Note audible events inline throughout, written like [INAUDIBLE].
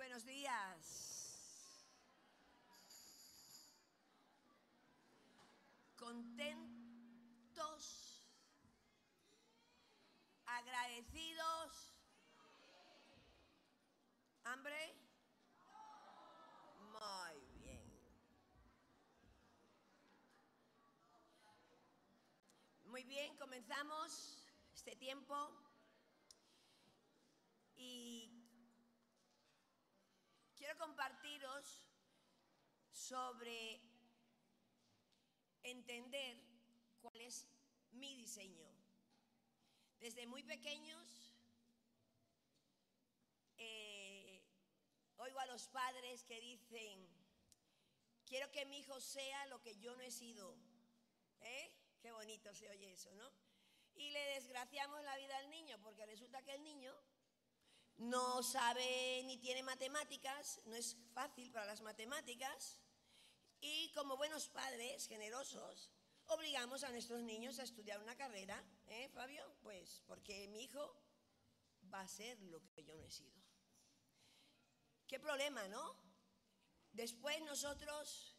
buenos días. Contentos, agradecidos. ¿Hambre? Muy bien. Muy bien, comenzamos este tiempo y quiero compartiros sobre entender cuál es mi diseño. Desde muy pequeños eh, oigo a los padres que dicen, quiero que mi hijo sea lo que yo no he sido. ¿Eh? Qué bonito se oye eso, ¿no? Y le desgraciamos la vida al niño, porque resulta que el niño no sabe ni tiene matemáticas, no es fácil para las matemáticas, y como buenos padres generosos, obligamos a nuestros niños a estudiar una carrera, ¿eh, Fabio? Pues porque mi hijo va a ser lo que yo no he sido. ¿Qué problema, no? Después nosotros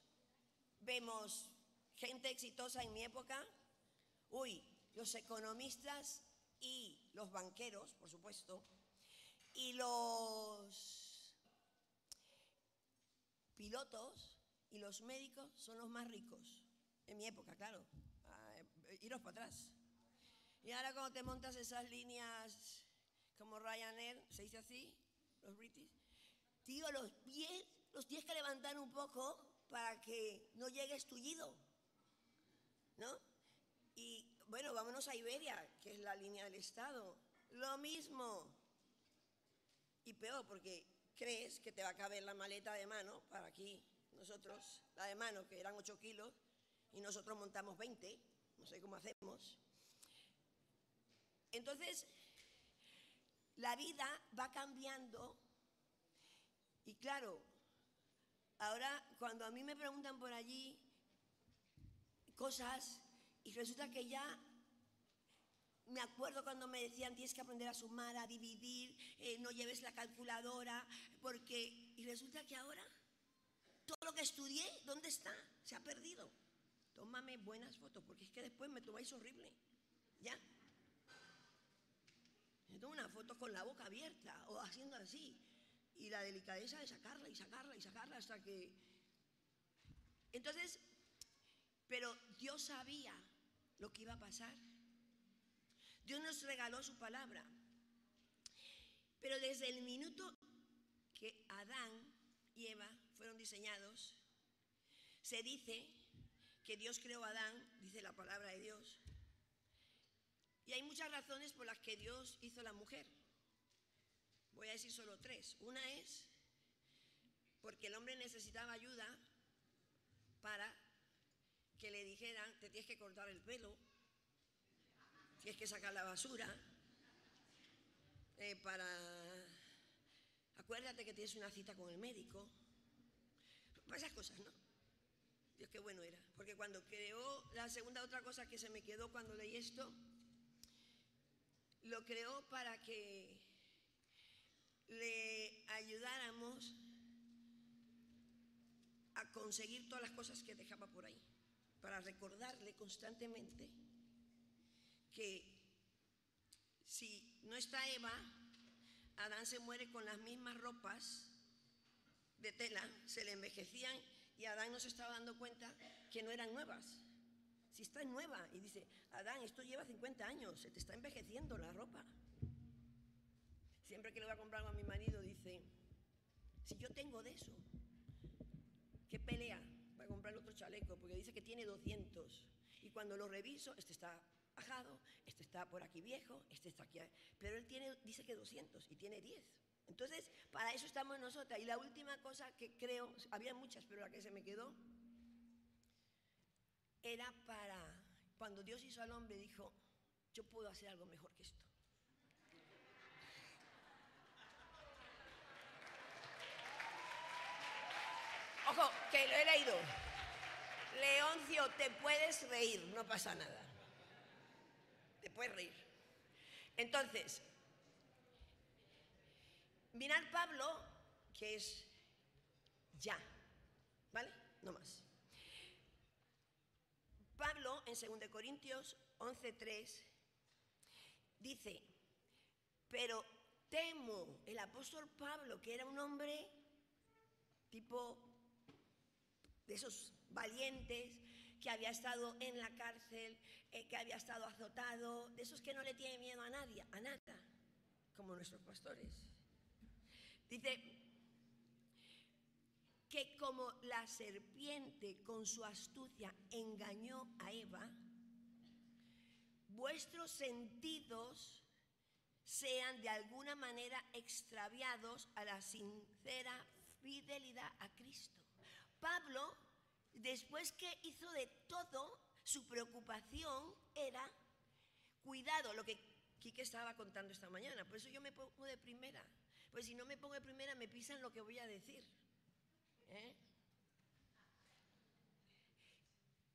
vemos gente exitosa en mi época, uy, los economistas y los banqueros, por supuesto, y los pilotos y los médicos son los más ricos. En mi época, claro. Ah, iros para atrás. Y ahora cuando te montas esas líneas como Ryanair, se dice así, los British, tío, los pies los tienes que levantar un poco para que no llegues tullido. ¿No? Y bueno, vámonos a Iberia, que es la línea del Estado. Lo mismo. Y peor, porque crees que te va a caber la maleta de mano para aquí. Nosotros, la de mano, que eran 8 kilos, y nosotros montamos 20, no sé cómo hacemos. Entonces, la vida va cambiando y claro, ahora cuando a mí me preguntan por allí cosas y resulta que ya me acuerdo cuando me decían tienes que aprender a sumar, a dividir, eh, no lleves la calculadora, porque... Y resulta que ahora todo lo que estudié, ¿dónde está? Se ha perdido. Tómame buenas fotos, porque es que después me tomáis horrible. ¿Ya? Me tomo una foto con la boca abierta o haciendo así. Y la delicadeza de sacarla y sacarla y sacarla hasta que... Entonces, pero Dios sabía lo que iba a pasar. Dios nos regaló su palabra. Pero desde el minuto que Adán y Eva fueron diseñados, se dice que Dios creó a Adán, dice la palabra de Dios. Y hay muchas razones por las que Dios hizo a la mujer. Voy a decir solo tres. Una es porque el hombre necesitaba ayuda para que le dijeran, te tienes que cortar el pelo, tienes que sacar la basura, eh, para... Acuérdate que tienes una cita con el médico. Para esas cosas, ¿no? Dios, qué bueno era. Porque cuando creó, la segunda otra cosa que se me quedó cuando leí esto, lo creó para que le ayudáramos a conseguir todas las cosas que dejaba por ahí, para recordarle constantemente que si no está Eva, Adán se muere con las mismas ropas de tela, se le envejecían y Adán no se estaba dando cuenta que no eran nuevas. Si está nueva y dice, Adán, esto lleva 50 años, se te está envejeciendo la ropa. Siempre que le voy a comprar algo a mi marido dice, si yo tengo de eso, ¿qué pelea para comprar otro chaleco? Porque dice que tiene 200. Y cuando lo reviso, este está bajado, este está por aquí viejo, este está aquí. Pero él tiene, dice que 200 y tiene 10. Entonces, para eso estamos nosotras. Y la última cosa que creo, había muchas, pero la que se me quedó, era para, cuando Dios hizo al hombre, dijo, yo puedo hacer algo mejor que esto. Ojo, que lo he leído. Leoncio, te puedes reír, no pasa nada. Puedes reír. Entonces, mirad Pablo, que es ya. ¿Vale? No más. Pablo en 2 Corintios 11:3 dice, pero temo, el apóstol Pablo, que era un hombre tipo de esos valientes, que había estado en la cárcel, eh, que había estado azotado, de esos que no le tiene miedo a nadie, a nada, como nuestros pastores. Dice que como la serpiente con su astucia engañó a Eva, vuestros sentidos sean de alguna manera extraviados a la sincera fidelidad a Cristo. Pablo después que hizo de todo, su preocupación era cuidado, lo que Quique estaba contando esta mañana. Por eso yo me pongo de primera. Pues si no me pongo de primera, me pisan lo que voy a decir. ¿eh?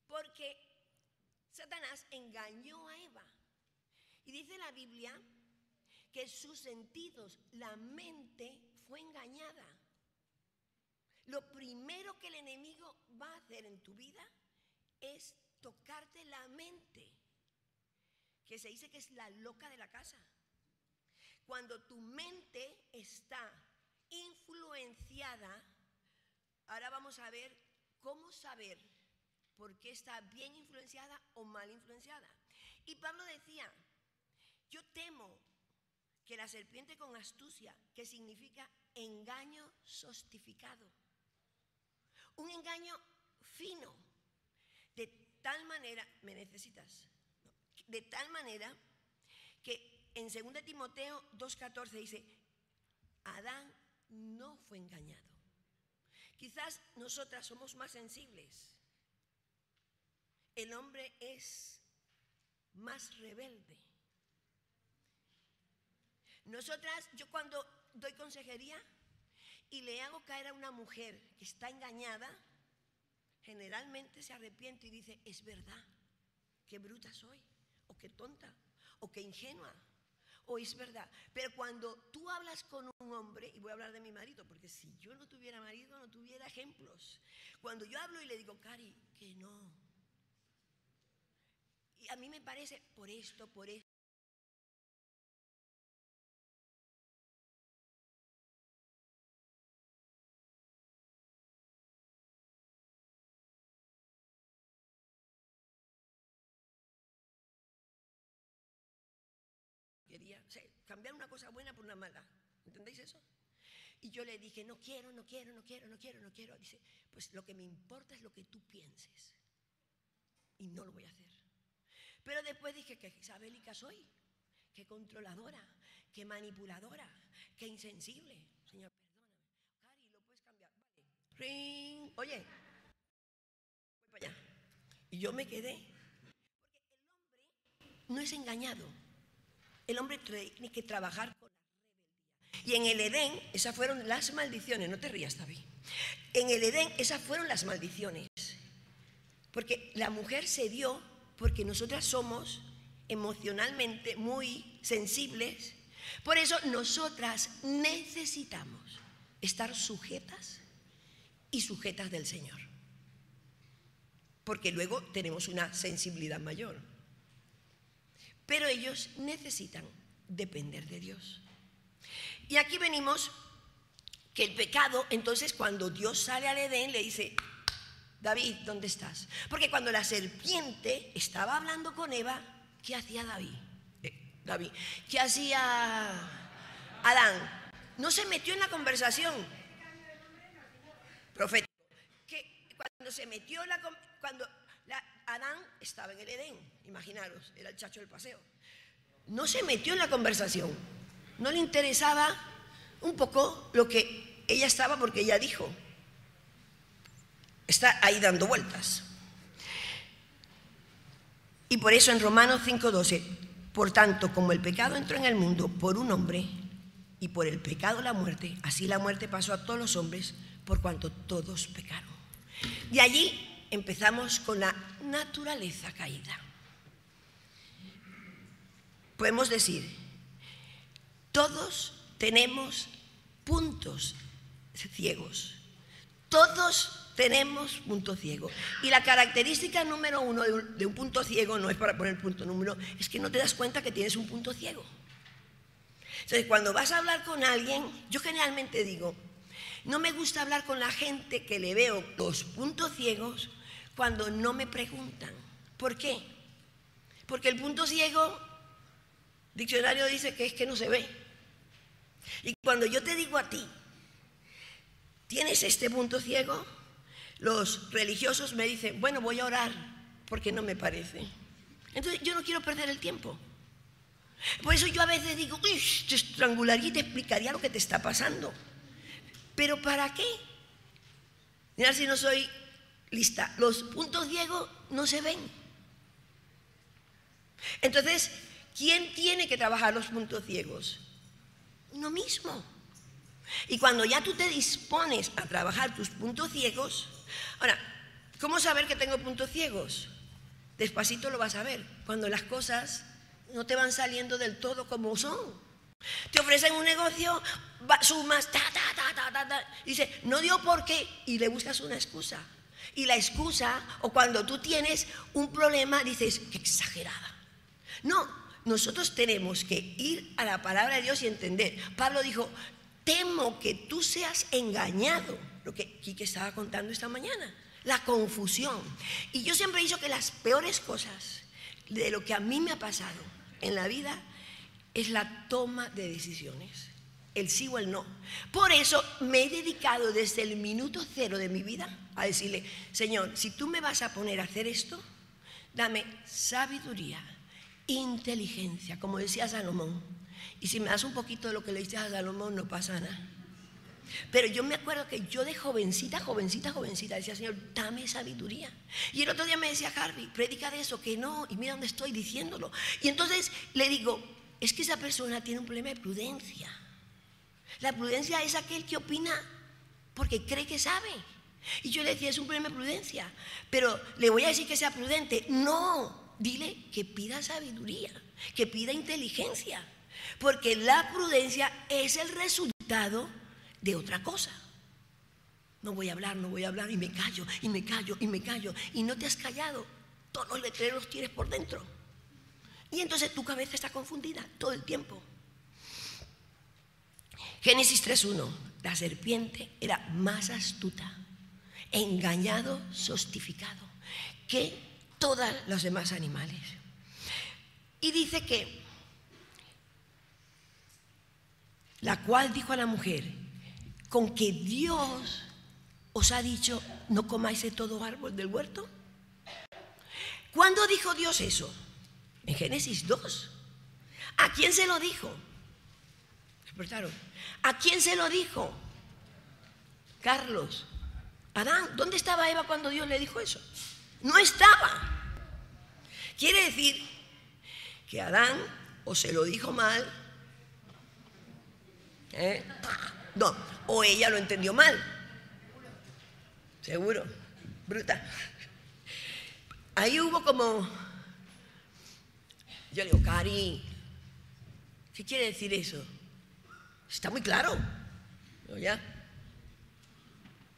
Porque Satanás engañó a Eva. Y dice la Biblia que sus sentidos, la mente, fue engañada. Lo primero que el enemigo va a hacer en tu vida es tocarte la mente, que se dice que es la loca de la casa. Cuando tu mente está influenciada, ahora vamos a ver cómo saber por qué está bien influenciada o mal influenciada. Y Pablo decía, yo temo que la serpiente con astucia, que significa engaño sostificado, un engaño fino. De tal manera, me necesitas, de tal manera que en 2 Timoteo 2.14 dice, Adán no fue engañado. Quizás nosotras somos más sensibles. El hombre es más rebelde. Nosotras, yo cuando doy consejería, y le hago caer a una mujer que está engañada, generalmente se arrepiente y dice, es verdad, qué bruta soy, o qué tonta, o qué ingenua, o es verdad. Pero cuando tú hablas con un hombre, y voy a hablar de mi marido, porque si yo no tuviera marido, no tuviera ejemplos. Cuando yo hablo y le digo, Cari, que no. Y a mí me parece por esto, por cambiar una cosa buena por una mala. ¿Entendéis eso? Y yo le dije, no quiero, no quiero, no quiero, no quiero, no quiero. Dice, pues lo que me importa es lo que tú pienses. Y no lo voy a hacer. Pero después dije que isabélica soy, que controladora, que manipuladora, que insensible. Señor, perdóname. Cari, lo puedes cambiar. Vale. Ring. Oye, voy para allá. Y yo me quedé. Porque el hombre no es engañado. El hombre tiene que trabajar con la rebeldía. Y en el Edén, esas fueron las maldiciones. No te rías, David. En el Edén, esas fueron las maldiciones. Porque la mujer se dio porque nosotras somos emocionalmente muy sensibles. Por eso nosotras necesitamos estar sujetas y sujetas del Señor. Porque luego tenemos una sensibilidad mayor. Pero ellos necesitan depender de Dios. Y aquí venimos que el pecado, entonces cuando Dios sale al Edén, le dice, David, ¿dónde estás? Porque cuando la serpiente estaba hablando con Eva, ¿qué hacía David? Eh, David, ¿qué hacía Adán? No se metió en la conversación. Que cuando se metió la cuando Adán estaba en el Edén, imaginaros, era el chacho del paseo. No se metió en la conversación, no le interesaba un poco lo que ella estaba porque ella dijo. Está ahí dando vueltas. Y por eso en Romanos 5:12, por tanto, como el pecado entró en el mundo por un hombre y por el pecado la muerte, así la muerte pasó a todos los hombres por cuanto todos pecaron. De allí empezamos con la naturaleza caída. Podemos decir, todos tenemos puntos ciegos. Todos tenemos punto ciego. Y la característica número uno de un, de un, punto ciego, no es para poner punto número, es que no te das cuenta que tienes un punto ciego. Entonces, cuando vas a hablar con alguien, yo generalmente digo, no me gusta hablar con la gente que le veo los puntos ciegos cuando no me preguntan. ¿Por qué? Porque el punto ciego, diccionario dice que es que no se ve. Y cuando yo te digo a ti, ¿tienes este punto ciego? Los religiosos me dicen, bueno, voy a orar porque no me parece. Entonces yo no quiero perder el tiempo. Por eso yo a veces digo, uy, te estrangularía y te explicaría lo que te está pasando. Pero ¿para qué? Mira si no soy lista. Los puntos ciegos no se ven. Entonces, ¿quién tiene que trabajar los puntos ciegos? Uno mismo. Y cuando ya tú te dispones a trabajar tus puntos ciegos, ahora, ¿cómo saber que tengo puntos ciegos? Despacito lo vas a ver, cuando las cosas no te van saliendo del todo como son. Te ofrecen un negocio, sumas, ta, ta, ta, ta, ta, dice, no dio por qué, y le buscas una excusa. Y la excusa, o cuando tú tienes un problema, dices, qué exagerada. No, nosotros tenemos que ir a la palabra de Dios y entender. Pablo dijo, temo que tú seas engañado, lo que Quique estaba contando esta mañana, la confusión. Y yo siempre he dicho que las peores cosas de lo que a mí me ha pasado en la vida es la toma de decisiones, el sí o el no. Por eso me he dedicado desde el minuto cero de mi vida a decirle, Señor, si tú me vas a poner a hacer esto, dame sabiduría, inteligencia, como decía Salomón. Y si me das un poquito de lo que le dices a Salomón, no pasa nada. Pero yo me acuerdo que yo de jovencita, jovencita, jovencita decía, Señor, dame sabiduría. Y el otro día me decía, Harvey, predica de eso, que no, y mira dónde estoy diciéndolo. Y entonces le digo, es que esa persona tiene un problema de prudencia. La prudencia es aquel que opina porque cree que sabe. Y yo le decía, es un problema de prudencia. Pero le voy a decir que sea prudente. No, dile que pida sabiduría, que pida inteligencia. Porque la prudencia es el resultado de otra cosa. No voy a hablar, no voy a hablar y me callo, y me callo, y me callo. Y no te has callado. Todos los letreros tienes por dentro. Y entonces tu cabeza está confundida todo el tiempo. Génesis 3.1. La serpiente era más astuta, engañado, sostificado, que todos los demás animales. Y dice que la cual dijo a la mujer, con que Dios os ha dicho, no comáis de todo árbol del huerto. ¿Cuándo dijo Dios eso? En Génesis 2. ¿A quién se lo dijo? ¿A quién se lo dijo? Carlos. Adán, ¿dónde estaba Eva cuando Dios le dijo eso? No estaba. Quiere decir que Adán o se lo dijo mal, ¿eh? no, o ella lo entendió mal. Seguro, bruta. Ahí hubo como, yo le digo, Cari, ¿qué quiere decir eso? Está muy claro. ¿Ya?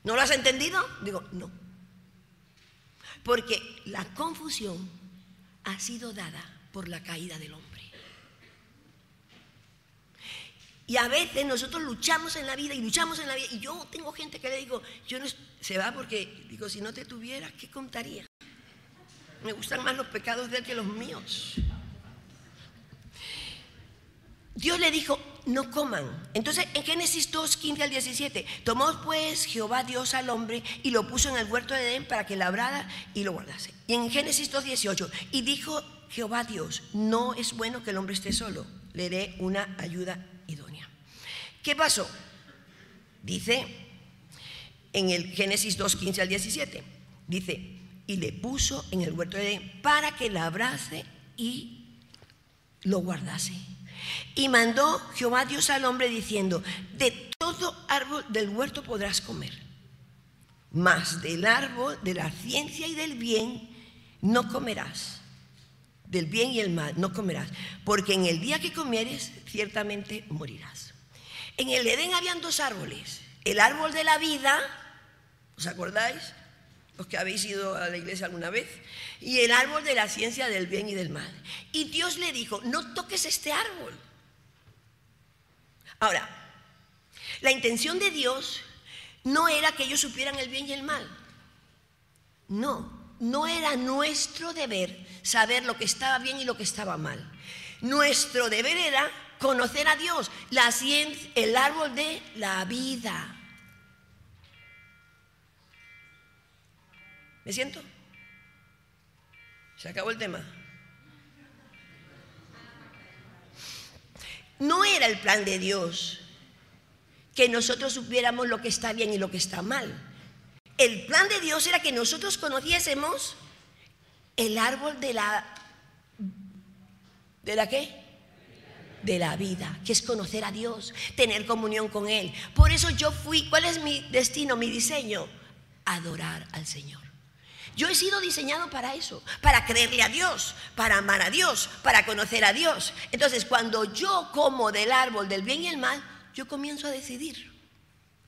¿No lo has entendido? Digo, no. Porque la confusión ha sido dada por la caída del hombre. Y a veces nosotros luchamos en la vida y luchamos en la vida. Y yo tengo gente que le digo, yo no, se va porque, digo, si no te tuviera, ¿qué contaría? Me gustan más los pecados de él que los míos. Dios le dijo, no coman. Entonces en Génesis 2, 15 al 17, tomó pues Jehová Dios al hombre y lo puso en el huerto de Edén para que labrara y lo guardase. Y en Génesis 2, 18, y dijo Jehová Dios, no es bueno que el hombre esté solo, le dé una ayuda idónea. ¿Qué pasó? Dice en el Génesis 2, 15 al 17, dice, y le puso en el huerto de Edén para que labrase y lo guardase. Y mandó Jehová Dios al hombre diciendo, de todo árbol del huerto podrás comer, mas del árbol de la ciencia y del bien no comerás. Del bien y el mal no comerás, porque en el día que comieres ciertamente morirás. En el Edén habían dos árboles, el árbol de la vida, ¿os acordáis? Los que habéis ido a la iglesia alguna vez, y el árbol de la ciencia del bien y del mal. Y Dios le dijo, no toques este árbol. Ahora, la intención de Dios no era que ellos supieran el bien y el mal. No, no era nuestro deber saber lo que estaba bien y lo que estaba mal. Nuestro deber era conocer a Dios, la ciencia, el árbol de la vida. ¿Me siento? Se acabó el tema. No era el plan de Dios que nosotros supiéramos lo que está bien y lo que está mal. El plan de Dios era que nosotros conociésemos el árbol de la ¿De la qué? De la vida, que es conocer a Dios, tener comunión con Él. Por eso yo fui, ¿cuál es mi destino, mi diseño? Adorar al Señor. Yo he sido diseñado para eso, para creerle a Dios, para amar a Dios, para conocer a Dios. Entonces, cuando yo como del árbol del bien y el mal, yo comienzo a decidir,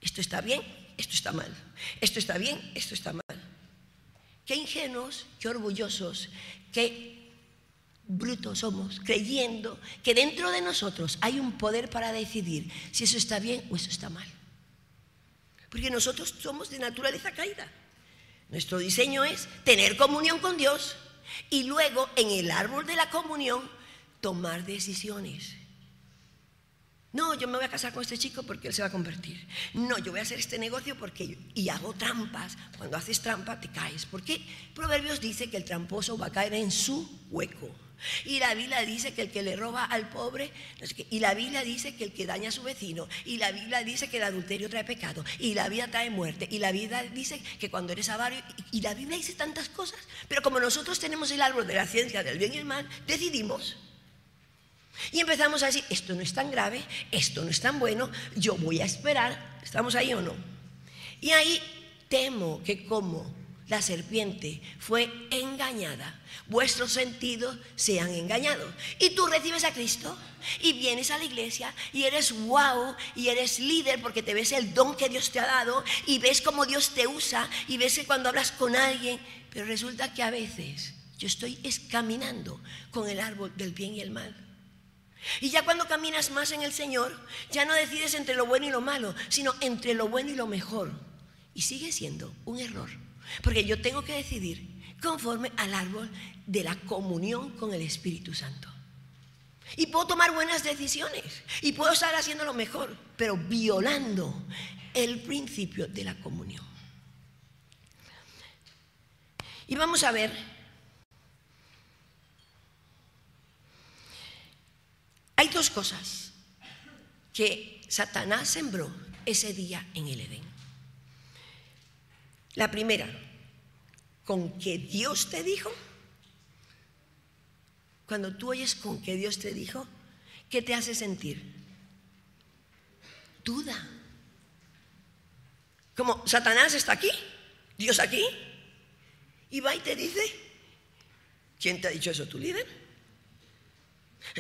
esto está bien, esto está mal, esto está bien, esto está mal. Qué ingenuos, qué orgullosos, qué brutos somos, creyendo que dentro de nosotros hay un poder para decidir si eso está bien o eso está mal. Porque nosotros somos de naturaleza caída. Nuestro diseño es tener comunión con Dios y luego en el árbol de la comunión tomar decisiones. No, yo me voy a casar con este chico porque él se va a convertir. No, yo voy a hacer este negocio porque y hago trampas. Cuando haces trampa te caes. Porque Proverbios dice que el tramposo va a caer en su hueco. Y la Biblia dice que el que le roba al pobre, y la Biblia dice que el que daña a su vecino, y la Biblia dice que el adulterio trae pecado, y la vida trae muerte, y la Biblia dice que cuando eres avario, y la Biblia dice tantas cosas, pero como nosotros tenemos el árbol de la ciencia del bien y el mal, decidimos. Y empezamos a decir, esto no es tan grave, esto no es tan bueno, yo voy a esperar, ¿estamos ahí o no? Y ahí temo que como la serpiente fue engañada, vuestros sentidos se han engañado. Y tú recibes a Cristo y vienes a la iglesia y eres wow y eres líder porque te ves el don que Dios te ha dado y ves cómo Dios te usa y ves que cuando hablas con alguien, pero resulta que a veces yo estoy caminando con el árbol del bien y el mal. Y ya cuando caminas más en el Señor, ya no decides entre lo bueno y lo malo, sino entre lo bueno y lo mejor. Y sigue siendo un error, porque yo tengo que decidir conforme al árbol de la comunión con el Espíritu Santo. Y puedo tomar buenas decisiones y puedo estar haciendo lo mejor, pero violando el principio de la comunión. Y vamos a ver, hay dos cosas que Satanás sembró ese día en el Edén. La primera, con que Dios te dijo cuando tú oyes con que Dios te dijo, ¿qué te hace sentir? Duda. Como Satanás está aquí, Dios aquí, y va y te dice, ¿quién te ha dicho eso? ¿Tu líder?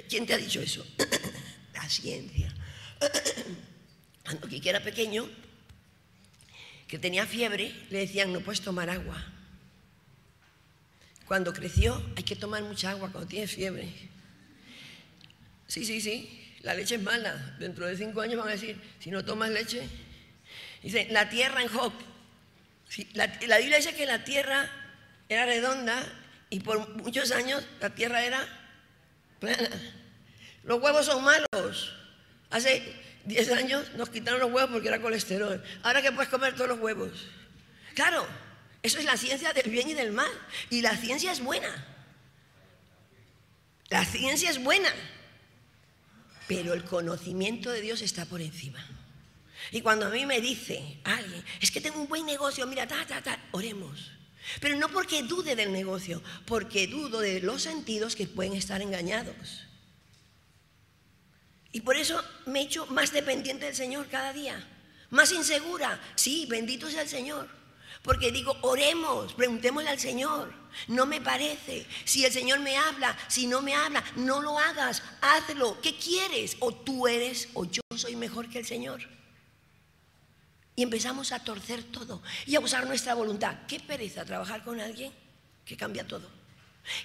¿Quién te ha dicho eso? [CLEARS THROAT] La ciencia. [CLEARS THROAT] Cuando Kiki era pequeño, que tenía fiebre, le decían, no puedes tomar agua. Cuando creció, hay que tomar mucha agua cuando tienes fiebre. Sí, sí, sí, la leche es mala. Dentro de cinco años van a decir, si no tomas leche. Dice, la tierra en Job. la, la Biblia dice que la tierra era redonda y por muchos años la tierra era. [CLEARS THROAT] Los huevos son malos. Hace 10 años nos quitaron los huevos porque era colesterol. Ahora que puedes comer todos los huevos. Claro, eso es la ciencia del bien y del mal. Y la ciencia es buena. La ciencia es buena. Pero el conocimiento de Dios está por encima. Y cuando a mí me dice alguien, es que tengo un buen negocio, mira, ta, ta, ta, oremos. Pero no porque dude del negocio, porque dudo de los sentidos que pueden estar engañados. Y por eso me he hecho más dependiente del Señor cada día. Más insegura. Sí, bendito sea el Señor. Porque digo, oremos, preguntémosle al Señor. No me parece. Si el Señor me habla, si no me habla, no lo hagas, hazlo. ¿Qué quieres? O tú eres o yo soy mejor que el Señor. Y empezamos a torcer todo y a usar nuestra voluntad. Qué pereza trabajar con alguien que cambia todo.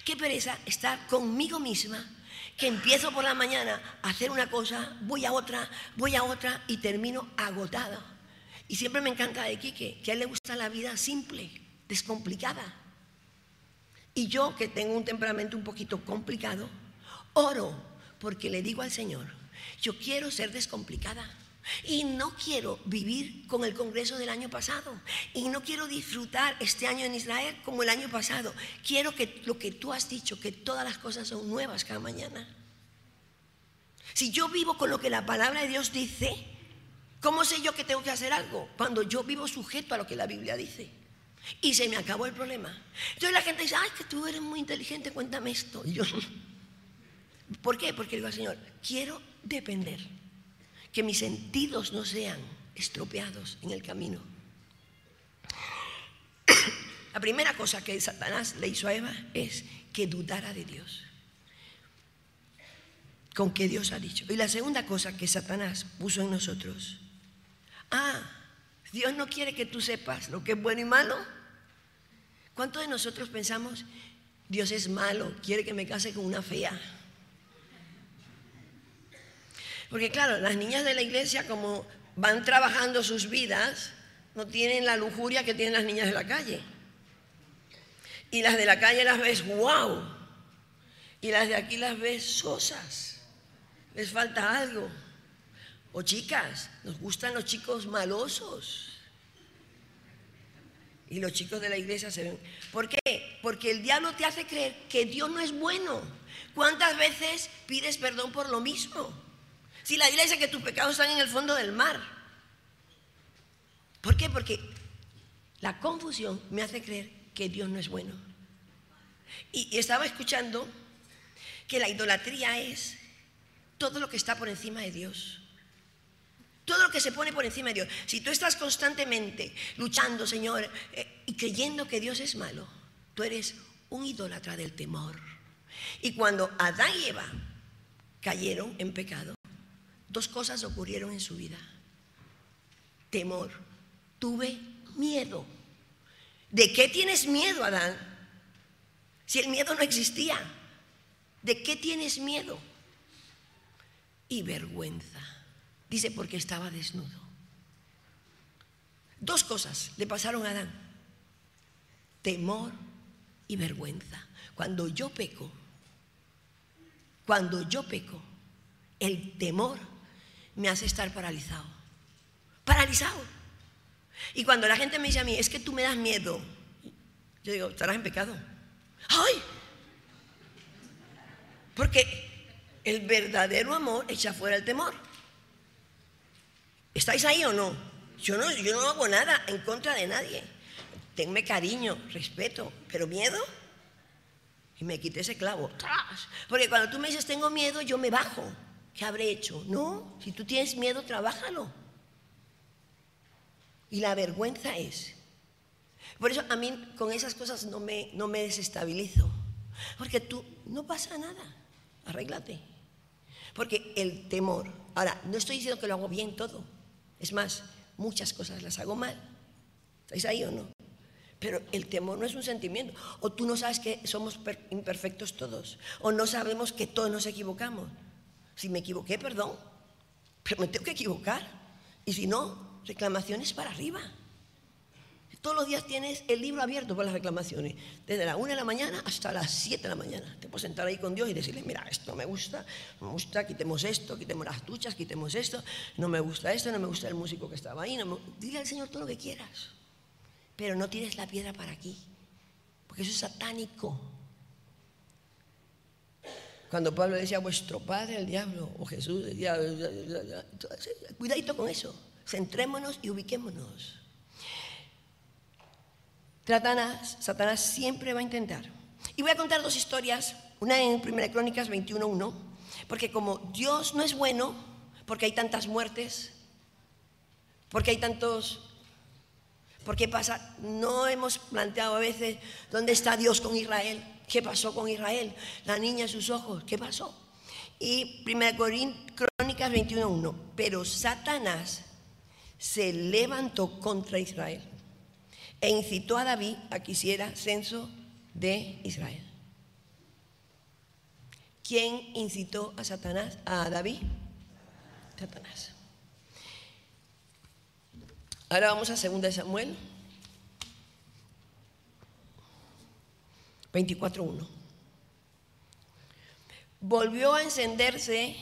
Qué pereza estar conmigo misma, que empiezo por la mañana a hacer una cosa, voy a otra, voy a otra y termino agotada. Y siempre me encanta de Quique, que a él le gusta la vida simple, descomplicada. Y yo, que tengo un temperamento un poquito complicado, oro porque le digo al Señor, yo quiero ser descomplicada. Y no quiero vivir con el Congreso del año pasado. Y no quiero disfrutar este año en Israel como el año pasado. Quiero que lo que tú has dicho, que todas las cosas son nuevas cada mañana. Si yo vivo con lo que la palabra de Dios dice, ¿cómo sé yo que tengo que hacer algo? Cuando yo vivo sujeto a lo que la Biblia dice. Y se me acabó el problema. Entonces la gente dice, ay, que tú eres muy inteligente, cuéntame esto. Y yo, [LAUGHS] ¿por qué? Porque digo Señor, quiero depender que mis sentidos no sean estropeados en el camino. [COUGHS] La primera cosa que Satanás le hizo a Eva es que dudara de Dios, con que Dios ha dicho. Y la segunda cosa que Satanás puso en nosotros, ah, Dios no quiere que tú sepas lo que es bueno y malo. ¿Cuántos de nosotros pensamos, Dios es malo, quiere que me case con una fea? Porque claro, las niñas de la iglesia como van trabajando sus vidas, no tienen la lujuria que tienen las niñas de la calle. Y las de la calle las ves wow. Y las de aquí las ves sosas. Les falta algo. O chicas, nos gustan los chicos malosos. Y los chicos de la iglesia se ven. ¿Por qué? Porque el diablo te hace creer que Dios no es bueno. ¿Cuántas veces pides perdón por lo mismo? Si la Biblia dice que tus pecados están en el fondo del mar. ¿Por qué? Porque la confusión me hace creer que Dios no es bueno. Y, estaba escuchando que la idolatría es todo lo que está por encima de Dios. Todo lo que se pone por encima de Dios. Si tú estás constantemente luchando, Señor, eh, y creyendo que Dios es malo, tú eres un idólatra del temor. Y cuando Adán y Eva cayeron en pecado, dos cosas ocurrieron en su vida. Temor. Tuve miedo. ¿De qué tienes miedo, Adán? Si el miedo no existía. ¿De qué tienes miedo? Y vergüenza. Dice, porque estaba desnudo. Dos cosas le pasaron a Adán. Temor y vergüenza. Cuando yo peco, cuando yo peco, el temor me hace estar paralizado. Paralizado. Y cuando la gente me dice a mí, es que tú me das miedo, yo digo, estarás en pecado. ¡Ay! Porque el verdadero amor echa fuera el temor. ¿Estáis ahí o no? Yo no, yo no hago nada en contra de nadie. Tenme cariño, respeto, pero miedo. Y me quité ese clavo. Porque cuando tú me dices tengo miedo, yo me bajo. ¿Qué habré hecho? No, si tú tienes miedo, trabájalo. Y la vergüenza es. Por eso a mí con esas cosas no me, no me desestabilizo. Porque tú, no pasa nada, arréglate. Porque el temor, ahora, no estoy diciendo que lo hago bien todo. Es más, muchas cosas las hago mal. ¿Estáis ahí o no? Pero el temor no es un sentimiento. O tú no sabes que somos imperfectos todos. O no sabemos que todos nos equivocamos. Si me equivoqué, perdón, pero me tengo que equivocar. Y si no, reclamaciones para arriba. Todos los días tienes el libro abierto para las reclamaciones, desde la una de la mañana hasta las 7 de la mañana. Te puedes sentar ahí con Dios y decirle, mira, esto no me gusta, no me gusta, quitemos esto, quitemos las duchas, quitemos esto, no me gusta esto, no me gusta el músico que estaba ahí. Dile al Señor todo lo que quieras, pero no tires la piedra para aquí, porque eso es satánico. Cuando Pablo decía, vuestro padre el diablo, o Jesús decía, cuidadito con eso, centrémonos y ubiquémonos. Satanás, Satanás siempre va a intentar. Y voy a contar dos historias, una en 1 Crónicas 21.1, porque como Dios no es bueno, porque hay tantas muertes, porque hay tantos... ¿Por qué pasa? No hemos planteado a veces dónde está Dios con Israel. ¿Qué pasó con Israel? La niña en sus ojos, ¿qué pasó? Y 1 Crónicas 21.1, pero Satanás se levantó contra Israel e incitó a David a que hiciera censo de Israel. ¿Quién incitó a Satanás, a David? Satanás. Ahora vamos a 2 Samuel 24.1. Volvió a encenderse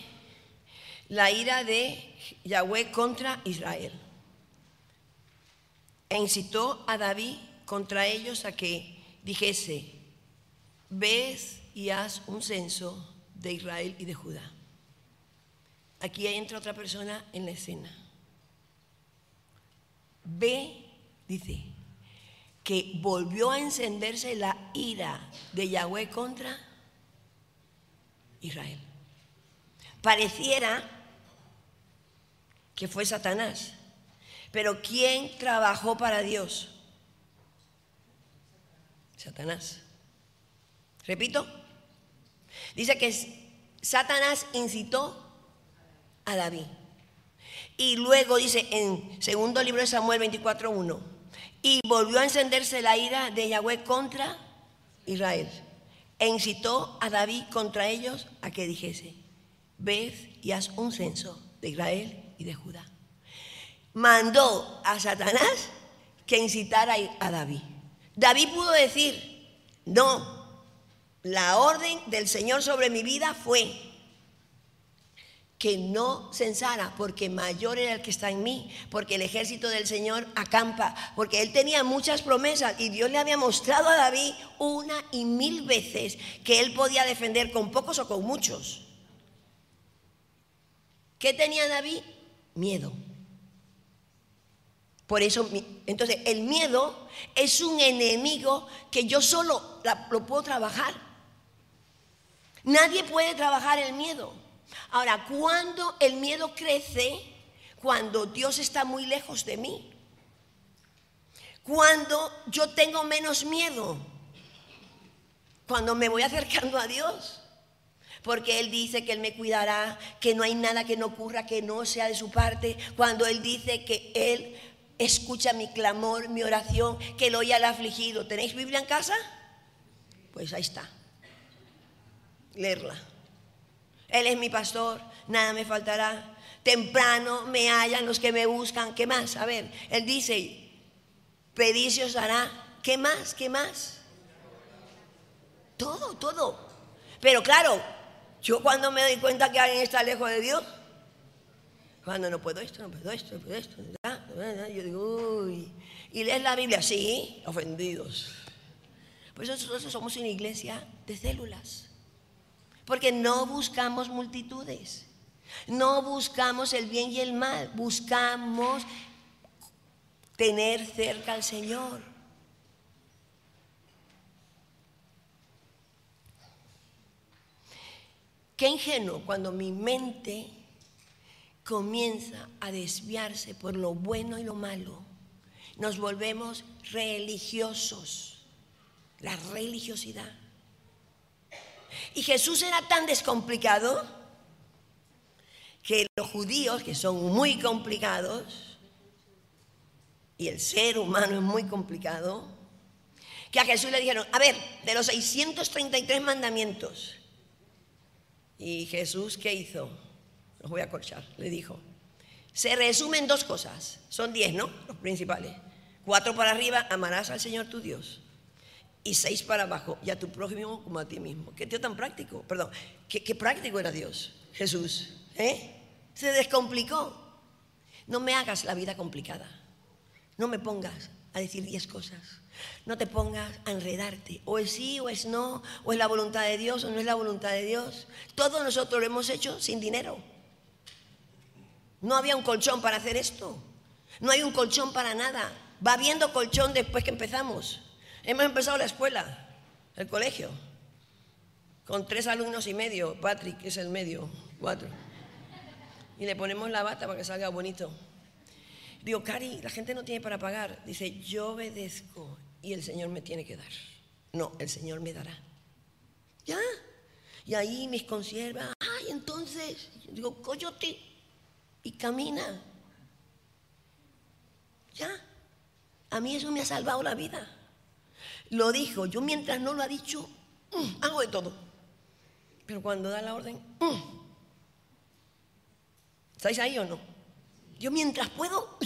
la ira de Yahweh contra Israel e incitó a David contra ellos a que dijese, ves y haz un censo de Israel y de Judá. Aquí entra otra persona en la escena. Ve, dice, que volvió a encenderse la ira de Yahweh contra Israel. Pareciera que fue Satanás, pero ¿quién trabajó para Dios? Satanás. Repito, dice que Satanás incitó a David. Y luego dice en segundo libro de Samuel 24.1, y volvió a encenderse la ira de Yahweh contra Israel. E incitó a David contra ellos a que dijese, ved y haz un censo de Israel y de Judá. Mandó a Satanás que incitara a David. David pudo decir, no, la orden del Señor sobre mi vida fue que no censara, porque mayor era el que está en mí, porque el ejército del Señor acampa, porque él tenía muchas promesas y Dios le había mostrado a David una y mil veces que él podía defender con pocos o con muchos. ¿Qué tenía David? Miedo. Por eso, entonces, el miedo es un enemigo que yo solo lo puedo trabajar. Nadie puede trabajar el miedo. Ahora, cuando el miedo crece, cuando Dios está muy lejos de mí, cuando yo tengo menos miedo, cuando me voy [LAUGHS] acercando a Dios, porque Él dice que Él me cuidará, que no hay nada que no ocurra que no sea de su parte, cuando Él dice que Él escucha mi clamor, mi oración, que lo oye al afligido. ¿Tenéis Biblia en casa? Pues ahí está. Leerla. Él es mi pastor, nada me faltará. Temprano me hallan los que me buscan. ¿Qué más? A ver, Él dice, pedid se os hará. ¿Qué más? ¿Qué más? Todo, todo. Pero claro, yo cuando me doy cuenta que alguien está lejos de Dios, cuando no puedo esto, no puedo esto, no puedo esto, yo digo, uy. ¿Y lees la Biblia? Sí, ofendidos. Por eso nosotros somos una iglesia de células. Porque no buscamos multitudes. No buscamos el bien y el mal. Buscamos tener cerca al Señor. Qué ingenuo cuando mi mente comienza a desviarse por lo bueno y lo malo. Nos volvemos religiosos. La religiosidad. Y Jesús era tan descomplicado que los judíos, que son muy complicados, y el ser humano es muy complicado, que a Jesús le dijeron, a ver, de los 633 mandamientos, y Jesús, ¿qué hizo? Los voy a corchar, le dijo. Se resumen dos cosas, son diez, ¿no? Los principales. Cuatro para arriba, amarás al Señor tu Dios y seis para abajo, y a tu prójimo como a ti mismo. Qué tío tan práctico, perdón, qué, práctico era Dios, Jesús. ¿eh? Se descomplicó. No me hagas la vida complicada. No me pongas a decir diez cosas. No te pongas a enredarte. O es sí o es no, o es la voluntad de Dios o no es la voluntad de Dios. Todos nosotros lo hemos hecho sin dinero. No había un colchón para hacer esto. No hay un colchón para nada. Va habiendo colchón después que empezamos. Hemos empezado la escuela, el colegio, con tres alumnos y medio. Patrick es el medio, cuatro. Y le ponemos la bata para que salga bonito. Digo, Cari, la gente no tiene para pagar. Dice, yo obedezco y el Señor me tiene que dar. No, el Señor me dará. ¿Ya? Y ahí mis conservas, ay, entonces, digo, coyote, y camina. A mí eso me ha salvado la vida. Lo dijo, yo mientras no lo ha dicho, mm, hago de todo. Pero cuando da la orden, mm. ¿estáis ahí o no? Yo mientras puedo,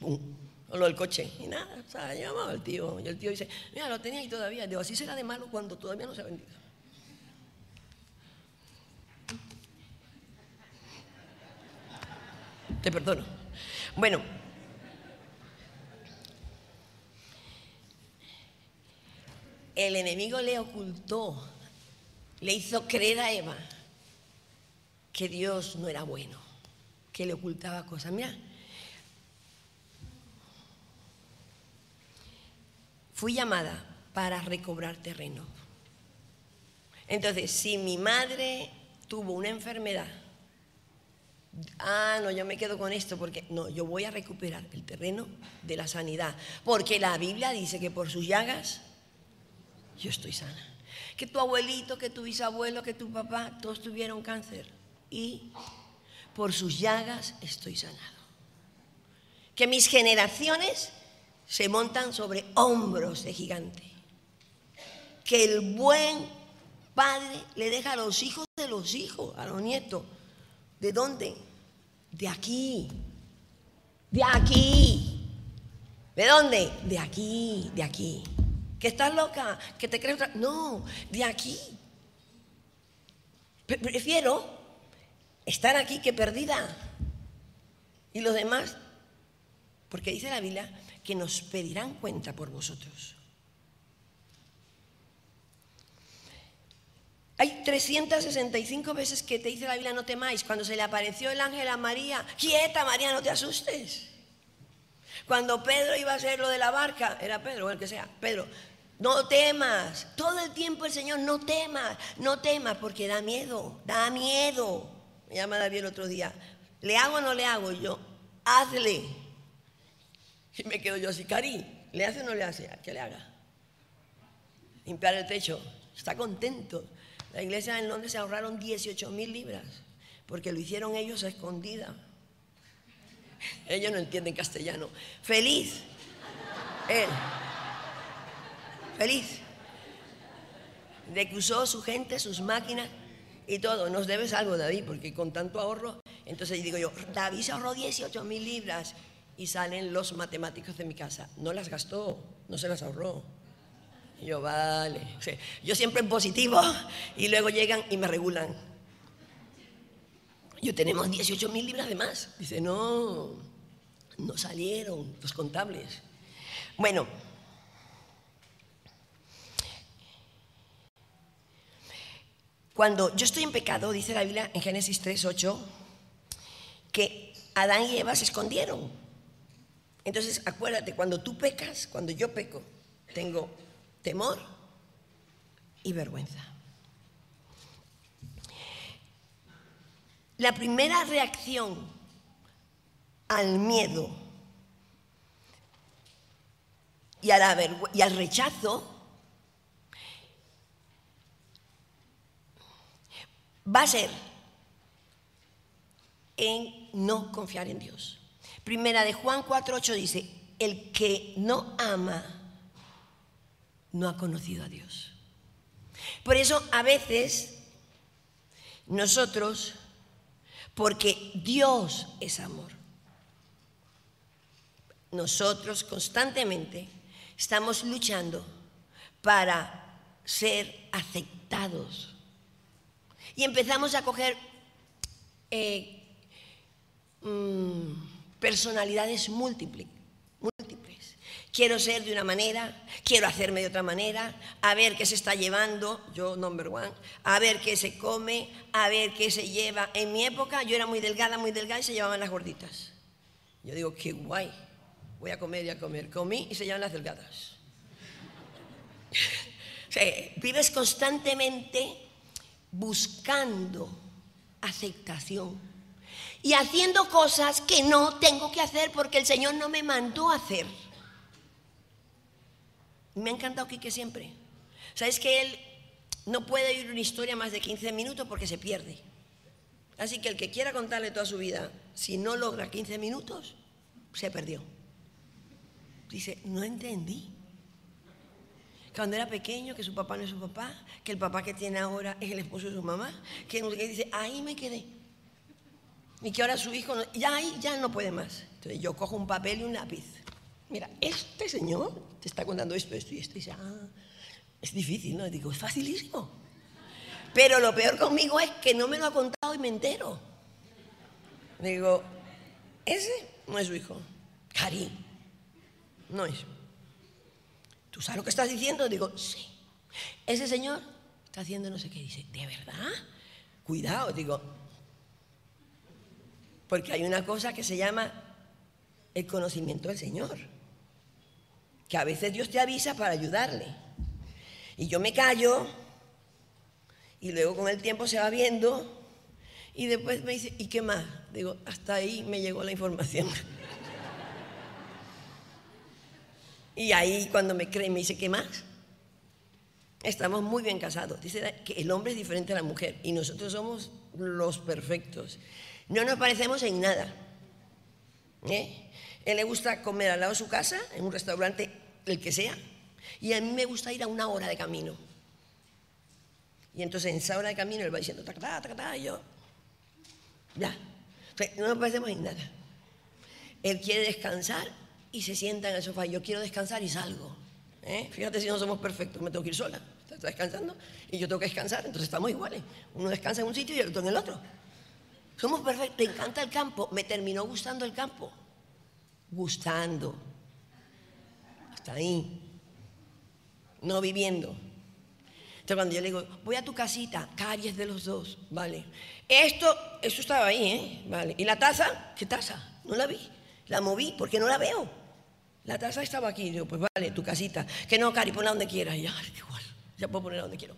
[LAUGHS] o lo del coche, y nada, o sea, llamaba al tío, y el tío dice, mira, lo tenía ahí todavía. Digo, así será de malo cuando todavía no se ha vendido. Te perdono. Bueno, el enemigo le ocultó, le hizo creer a Eva que Dios no era bueno, que le ocultaba cosas. Mira, fui llamada para recobrar terreno. Entonces, si mi madre tuvo una enfermedad, ah, no, yo me quedo con esto porque no, yo voy a recuperar el terreno de la sanidad, porque la Biblia dice que por sus llagas yo estoy sana. Que tu abuelito, que tu bisabuelo, que tu papá, todos tuvieron cáncer y por sus llagas estoy sanado. Que mis generaciones se montan sobre hombros de gigante. Que el buen padre le deja a los hijos de los hijos, a los nietos. ¿De dónde? De aquí. De aquí. ¿De dónde? De aquí, de aquí. ¿Que estás loca? ¿Que te crees otra? No, de aquí. Prefiero estar aquí que perdida. Y los demás, porque dice la Biblia que nos pedirán cuenta por vosotros. Hay 365 veces que te dice la Biblia no temáis. Cuando se le apareció el ángel a María, quieta María, no te asustes. Cuando Pedro iba a hacer lo de la barca, era Pedro o el que sea, Pedro, no temas. Todo el tiempo el Señor, no temas, no temas, porque da miedo, da miedo. Me llama David el otro día. ¿Le hago o no le hago? yo, hazle. Y me quedo yo así, Cari, ¿le hace o no le hace? ¿Qué le haga? Limpiar el techo. Está contento. La iglesia en Londres se ahorraron 18 mil libras, porque lo hicieron ellos a escondida. Ellos no entienden castellano. Feliz. Él feliz de que usó su gente, sus máquinas y todo. Nos debes algo, David, porque con tanto ahorro. Entonces digo yo, David se ahorró 18 mil libras y salen los matemáticos de mi casa. No las gastó, no se las ahorró. Yo, vale. yo siempre en positivo y luego llegan y me regulan. Yo tenemos 18 mil libras de más. Dice, no, no salieron los contables. Bueno, Cuando yo estoy en pecado, dice la Biblia en Génesis 3, 8, que Adán y Eva se escondieron. Entonces, acuérdate, cuando tú pecas, cuando yo peco, tengo temor y vergüenza. La primera reacción al miedo y, al rechazo va a ser en no confiar en Dios. Primera de Juan 4.8 dice, el que no ama no ha conocido a Dios. Por eso a veces nosotros, porque Dios es amor, nosotros constantemente estamos luchando para ser aceptados y empezamos a coger eh, mm, personalidades múltiples, múltiples. Quiero ser de una manera, quiero hacerme de otra manera, a ver qué se está llevando, yo number one, a ver qué se come, a ver qué se lleva. En mi época yo era muy delgada, muy delgada y se llevaban las gorditas. Yo digo, qué guay, voy a comer y a comer. Comí y se llevan las delgadas. [LAUGHS] vives constantemente buscando aceptación y haciendo cosas que no tengo que hacer porque el Señor no me mandó a hacer. Me ha encantado Quique siempre. ¿Sabes que él no puede oír una historia más de 15 minutos porque se pierde? Así que el que quiera contarle toda su vida, si no logra 15 minutos, se perdió. Dice, no entendí. Cuando era pequeño, que su papá no es su papá, que el papá que tiene ahora es el esposo de su mamá, que dice, ahí me quedé. Y que ahora su hijo, ya ahí ya no puede más. Entonces yo cojo un papel y un lápiz. Mira, este señor te está contando esto, esto y esto. Y dice, ah, es difícil, ¿no? Y digo, es facilísimo. Pero lo peor conmigo es que no me lo ha contado y me entero. Digo, ese no es su hijo. Cari, no es. ¿Tú sabes lo que estás diciendo? Digo, sí. Ese señor está haciendo no sé qué. Dice, ¿de verdad? Cuidado, digo. Porque hay una cosa que se llama el conocimiento del Señor. Que a veces Dios te avisa para ayudarle. Y yo me callo y luego con el tiempo se va viendo y después me dice, ¿y qué más? Digo, hasta ahí me llegó la información. [LAUGHS] y ahí cuando me cree me dice, ¿qué más? Estamos muy bien casados. Dice que el hombre es diferente a la mujer y nosotros somos los perfectos. No nos parecemos en nada. ¿eh? Él le gusta comer al lado de su casa, en un restaurante, el que sea, y a mí me gusta ir a una hora de camino. Y entonces en esa hora de camino él va diciendo, ta, ta, ta, ta, y yo, ya. no nos parecemos en nada. Él quiere descansar y se sienta en el sofá. Yo quiero descansar y salgo. ¿eh? Fíjate si no somos perfectos, me tengo que ir sola. Está descansando y yo tengo que descansar, entonces estamos iguales. Uno descansa en un sitio y el otro en el otro. Somos perfectos. Te encanta el campo. Me terminó gustando el campo. Gustando. Hasta ahí. No viviendo. Entonces cuando yo le digo, voy a tu casita, caries de los dos, vale. Esto, eso estaba ahí, ¿eh? Vale. ¿Y la taza? ¿Qué taza? No la vi. La moví porque no la veo. La taza estaba aquí. Digo, pues vale, tu casita. Que no, Cari, ponla donde quieras. ya, igual. Ya puedo ponerla donde quiero.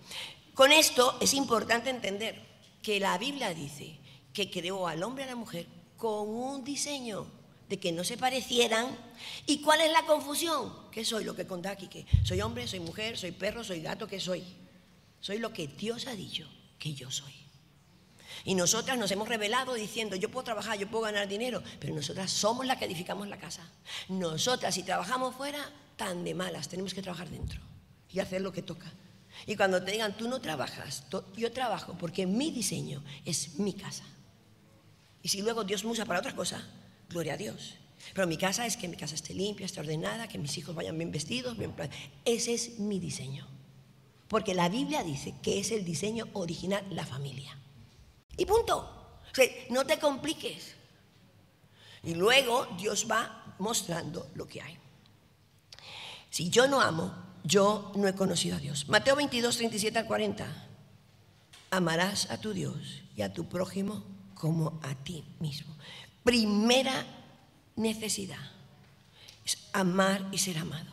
Con esto es importante entender que la Biblia dice que creó al hombre y a la mujer con un diseño de que no se parecieran. ¿Y cuál es la confusión? ¿Qué soy? Lo que contaba aquí, que soy hombre, soy mujer, soy perro, soy gato, ¿qué soy? Soy lo que Dios ha dicho que yo soy. Y nosotras nos hemos revelado diciendo, yo puedo trabajar, yo puedo ganar dinero, pero nosotras somos las que edificamos la casa. Nosotras, si trabajamos fuera, tan de malas, tenemos que trabajar dentro y hacer lo que toca. Y cuando te digan, tú no trabajas, yo trabajo, porque mi diseño es mi casa. Y si luego Dios me usa para otra cosa, gloria a Dios. Pero mi casa es que mi casa esté limpia, esté ordenada, que mis hijos vayan bien vestidos, bien Ese es mi diseño. Porque la Biblia dice que es el diseño original la familia. Y punto. O sea, no te compliques. Y luego Dios va mostrando lo que hay. Si yo no amo, yo no he conocido a Dios. Mateo 22, 37 al 40. Amarás a tu Dios y a tu prójimo como a ti mismo. Primera necesidad es amar y ser amado.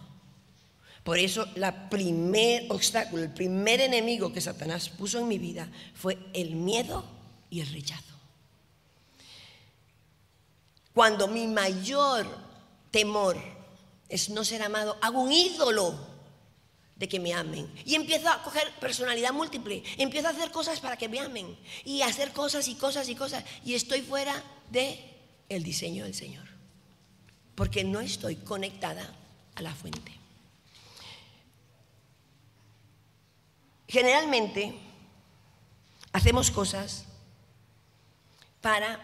Por eso, la primer obstáculo, el primer enemigo que Satanás puso en mi vida fue el miedo y el rechazo. Cuando mi mayor temor es no ser amado, hago un ídolo de que me amen. Y empiezo a coger personalidad múltiple, empiezo a hacer cosas para que me amen y hacer cosas y cosas y cosas y estoy fuera de el diseño del Señor. Porque no estoy conectada a la fuente. Generalmente hacemos cosas para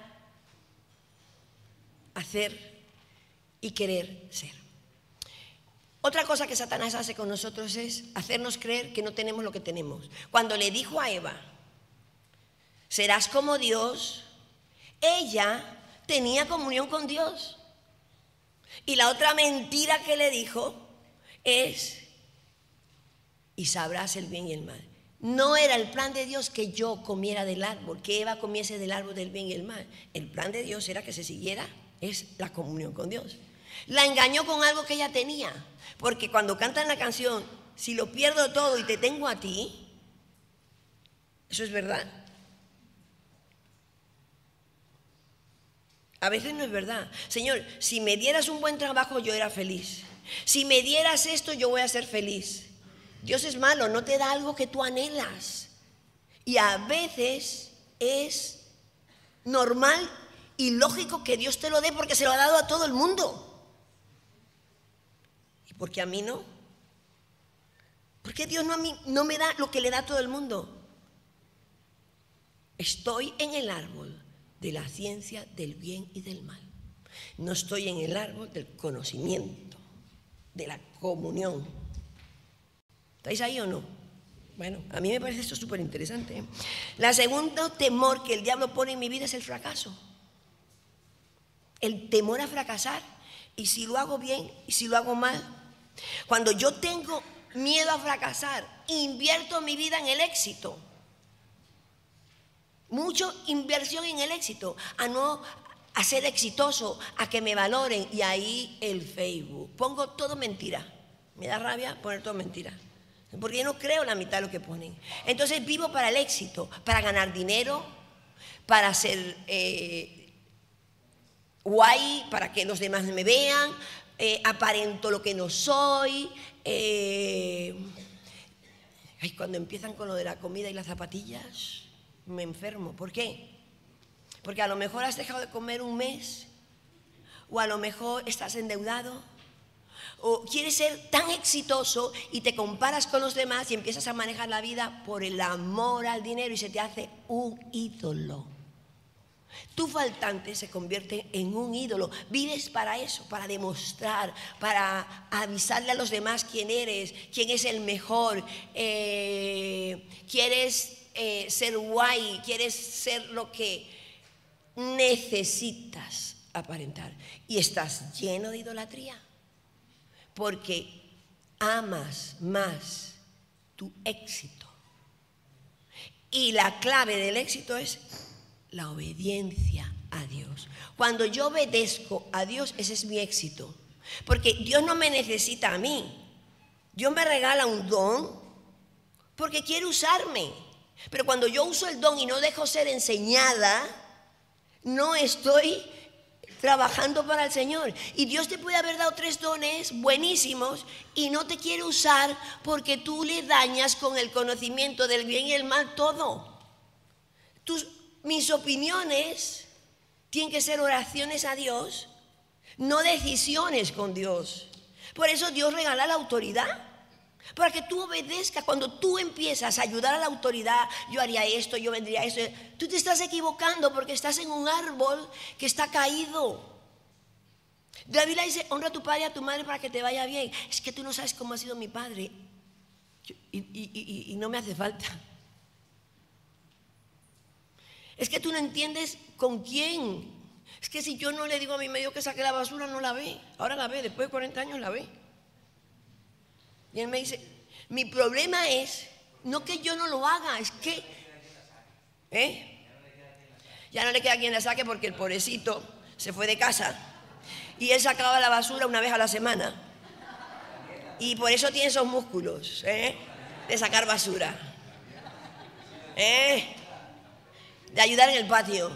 hacer y querer ser. Otra cosa que Satanás hace con nosotros es hacernos creer que no tenemos lo que tenemos. Cuando le dijo a Eva, serás como Dios, ella tenía comunión con Dios. Y la otra mentira que le dijo es, y sabrás el bien y el mal. No era el plan de Dios que yo comiera del árbol, que Eva comiese del árbol del bien y el mal. El plan de Dios era que se siguiera, es la comunión con Dios. La engañó con algo que ella tenía, porque cuando cantan la canción, si lo pierdo todo y te tengo a ti, eso es verdad. A veces no es verdad. Señor, si me dieras un buen trabajo, yo era feliz. Si me dieras esto, yo voy a ser feliz. Dios es malo, no te da algo que tú anhelas. Y a veces es normal y lógico que Dios te lo dé porque se lo ha dado a todo el mundo. ¿Y por qué a mí no? ¿Por qué Dios no, a mí, no me da lo que le da a todo el mundo? Estoy en el árbol de la ciencia del bien y del mal. No estoy en el árbol del conocimiento, de la comunión. ¿Estáis ahí o no? Bueno, a mí me parece esto súper interesante. ¿eh? La segundo temor que el diablo pone en mi vida es el fracaso. El temor a fracasar. Y si lo hago bien y si lo hago mal. Cuando yo tengo miedo a fracasar, invierto mi vida en el éxito. Mucho inversión en el éxito, a no ser exitoso, a que me valoren y ahí el Facebook. Pongo todo mentira. Me da rabia poner todo mentira. Porque yo no creo la mitad de lo que ponen. Entonces vivo para el éxito, para ganar dinero, para ser eh, guay, para que los demás me vean, eh, aparento lo que no soy. Eh, cuando empiezan con lo de la comida y las zapatillas, me enfermo. ¿Por qué? Porque a lo mejor has dejado de comer un mes, o a lo mejor estás endeudado, o quieres ser tan exitoso y te comparas con los demás y empiezas a manejar la vida por el amor al dinero y se te hace un ídolo. Tu faltante se convierte en un ídolo. Vives para eso, para demostrar, para avisarle a los demás quién eres, quién es el mejor. Eh, quieres eh, ser guay, quieres ser lo que necesitas aparentar. Y estás lleno de idolatría. Porque amas más tu éxito. Y la clave del éxito es la obediencia a Dios. Cuando yo obedezco a Dios, ese es mi éxito. Porque Dios no me necesita a mí. Dios me regala un don porque quiere usarme. Pero cuando yo uso el don y no dejo ser enseñada, no estoy trabajando para el Señor. Y Dios te puede haber dado tres dones buenísimos y no te quiere usar porque tú le dañas con el conocimiento del bien y el mal todo. Tus, mis opiniones tienen que ser oraciones a Dios, no decisiones con Dios. Por eso Dios regala la autoridad. Para que tú obedezcas, cuando tú empiezas a ayudar a la autoridad, yo haría esto, yo vendría esto, tú te estás equivocando porque estás en un árbol que está caído. La Biblia dice, honra a tu padre y a tu madre para que te vaya bien. Es que tú no sabes cómo ha sido mi padre y, y no me hace falta. Es que tú no entiendes con quién. Es que si yo no le digo a mi medio que saque la basura, no la ve. Ahora la ve, después de 40 años la ve. Y él me dice, mi problema es, no que yo no lo haga, es que... ¿eh? Ya no le queda quien la saque porque el pobrecito se fue de casa y él sacaba la basura una vez a la semana. Y por eso tiene esos músculos, ¿eh? De sacar basura. ¿Eh? De ayudar en el patio.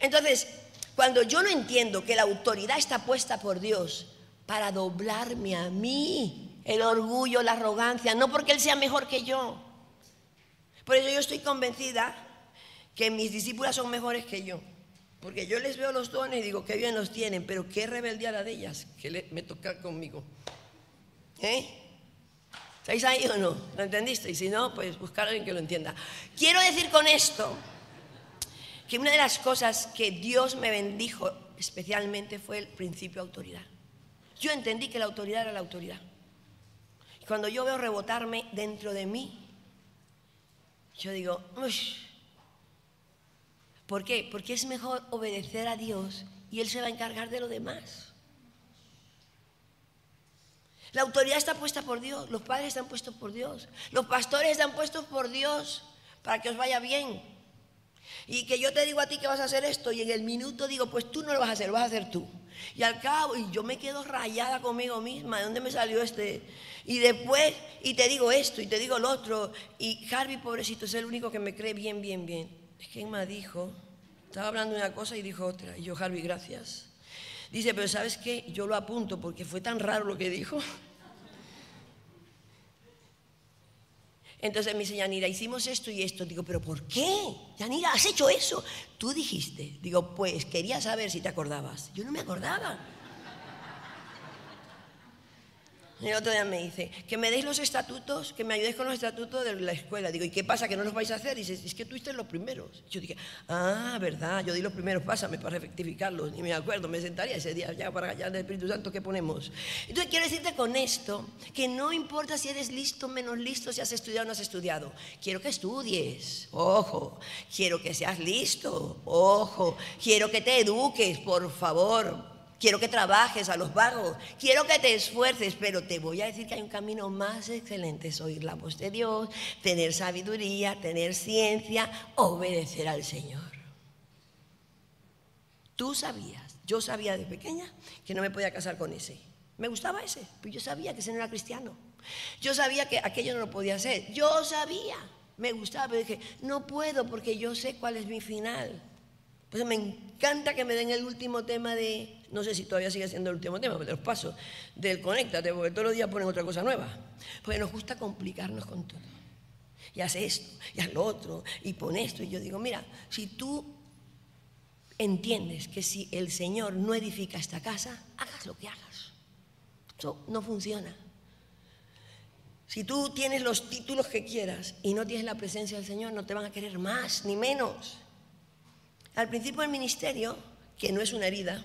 Entonces, cuando yo no entiendo que la autoridad está puesta por Dios para doblarme a mí, el orgullo, la arrogancia, no porque Él sea mejor que yo. Por eso yo estoy convencida que mis discípulas son mejores que yo. Porque yo les veo los dones y digo, qué bien los tienen, pero qué rebeldía la de ellas, que me toca conmigo. ¿Eh? ¿Estáis ahí o no? ¿Lo entendiste? Y si no, pues buscar a alguien que lo entienda. Quiero decir con esto que una de las cosas que Dios me bendijo especialmente fue el principio de autoridad. Yo entendí que la autoridad era la autoridad. Y cuando yo veo rebotarme dentro de mí, yo digo, Uy. ¿por qué? Porque es mejor obedecer a Dios y Él se va a encargar de lo demás. La autoridad está puesta por Dios, los padres están puestos por Dios, los pastores están puestos por Dios para que os vaya bien. Y que yo te digo a ti que vas a hacer esto y en el minuto digo, pues tú no lo vas a hacer, lo vas a hacer tú. Y al cabo, y yo me quedo rayada conmigo misma, ¿de dónde me salió este? Y después, y te digo esto, y te digo lo otro, y Harvey, pobrecito, es el único que me cree bien, bien, bien. Es que Emma dijo, estaba hablando una cosa y dijo otra, y yo, Harvey, gracias. Dice, pero ¿sabes qué? Yo lo apunto porque fue tan raro lo que dijo. Entonces me dice Yanira, hicimos esto y esto. Digo, ¿pero por qué? Yanira, ¿has hecho eso? Tú dijiste. Digo, pues quería saber si te acordabas. Yo no me acordaba. Y el otro día me dice, que me deis los estatutos, que me ayudéis con los estatutos de la escuela. Digo, ¿y qué pasa? ¿Que no los vais a hacer? Y dice, es que tú los primeros. Yo dije, ah, verdad, yo di los primeros, pásame para rectificarlos. Ni me acuerdo, me sentaría ese día ya para callar del Espíritu Santo, ¿qué ponemos? Entonces quiero decirte con esto, que no importa si eres listo menos listo, si has estudiado o no has estudiado. Quiero que estudies, ojo. Quiero que seas listo, ojo. Quiero que te eduques, por favor quiero que trabajes a los vagos, quiero que te esfuerces, pero te voy a decir que hay un camino más excelente, es oír la voz de Dios, tener sabiduría, tener ciencia, obedecer al Señor. Tú sabías, yo sabía de pequeña que no me podía casar con ese. Me gustaba ese, pero yo sabía que ese no era cristiano. Yo sabía que aquello no lo podía hacer. Yo sabía, me gustaba, pero dije, no puedo porque yo sé cuál es mi final. Pues me encanta que me den el último tema de, no sé si todavía sigue siendo el último tema, pero te los paso, del conéctate, porque todos los días ponen otra cosa nueva. Porque nos gusta complicarnos con todo. Y haz esto, y haz lo otro, y pon esto. Y yo digo, mira, si tú entiendes que si el Señor no edifica esta casa, hagas lo que hagas. Eso no funciona. Si tú tienes los títulos que quieras y no tienes la presencia del Señor, no te van a querer más ni menos. Al principio del ministerio, que no es una herida,